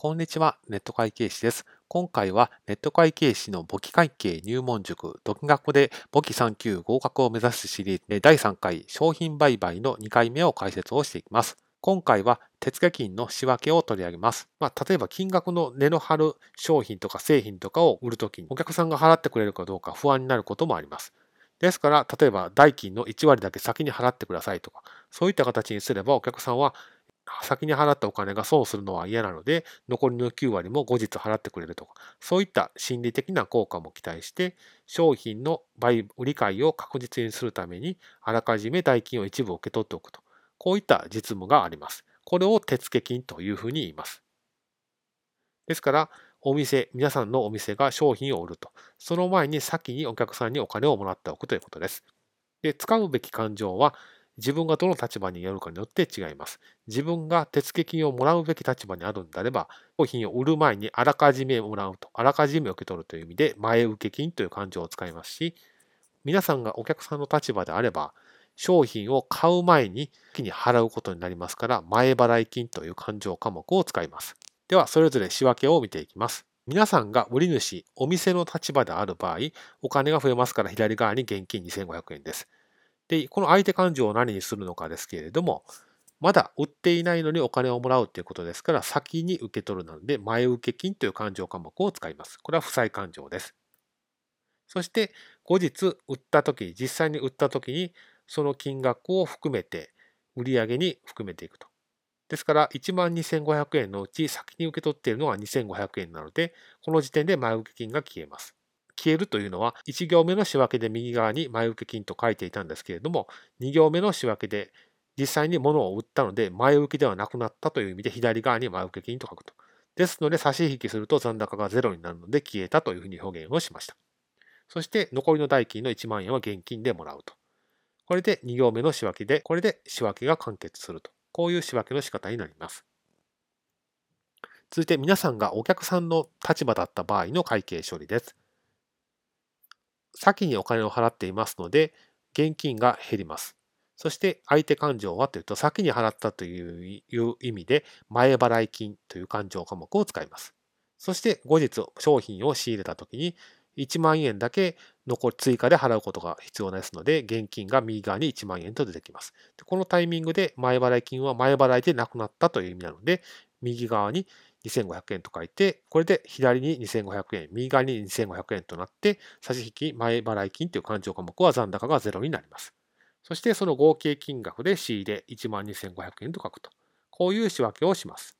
こんにちは、ネット会計士です。今回はネット会計士の簿記会計入門塾、独学で簿記3級合格を目指すシリーズで第3回商品売買の2回目を解説をしていきます。今回は手付金の仕分けを取り上げます。まあ、例えば金額の値の張る商品とか製品とかを売るときにお客さんが払ってくれるかどうか不安になることもあります。ですから、例えば代金の1割だけ先に払ってくださいとか、そういった形にすればお客さんは先に払ったお金が損するのは嫌なので、残りの9割も後日払ってくれるとか、そういった心理的な効果も期待して、商品の売売買を確実にするために、あらかじめ代金を一部受け取っておくと。こういった実務があります。これを手付金というふうに言います。ですから、お店、皆さんのお店が商品を売ると。その前に先にお客さんにお金をもらっておくということです。で使うべき感情は、自分がどの立場によるかによって違います。自分が手付金をもらうべき立場にあるんであれば、商品を売る前にあらかじめもらうと、あらかじめ受け取るという意味で、前受け金という感情を使いますし、皆さんがお客さんの立場であれば、商品を買う前に木に払うことになりますから、前払い金という勘定科目を使います。では、それぞれ仕分けを見ていきます。皆さんが売り主、お店の立場である場合、お金が増えますから左側に現金2500円です。で、この相手勘定を何にするのかですけれども、まだ売っていないのにお金をもらうということですから、先に受け取るなので、前受け金という勘定科目を使います。これは負債勘定です。そして、後日売った時、実際に売った時に、その金額を含めて、売上に含めていくと。ですから、12,500円のうち先に受け取っているのは2,500円なので、この時点で前受け金が消えます。消えるというのは、1行目の仕分けで右側に前受け金と書いていたんですけれども、2行目の仕分けで実際に物を売ったので、前受けではなくなったという意味で左側に前受け金と書くと。ですので、差し引きすると残高が0になるので消えたというふうに表現をしました。そして残りの代金の1万円は現金でもらうと。これで2行目の仕分けで、これで仕分けが完結すると。こういう仕分けの仕方になります。続いて皆さんがお客さんの立場だった場合の会計処理です。先にお金を払っていますので、現金が減ります。そして相手勘定はというと、先に払ったという意味で、前払い金という勘定科目を使います。そして後日商品を仕入れたときに、1万円だけ残り追加で払うことが必要ですので、現金が右側に1万円と出てきます。このタイミングで前払い金は前払いでなくなったという意味なので、右側に2500円と書いて、これで左に2500円、右側に2500円となって、差し引き前払い金という勘定科目は残高が0になります。そしてその合計金額で仕入れ1万2500円と書くと。こういう仕分けをします。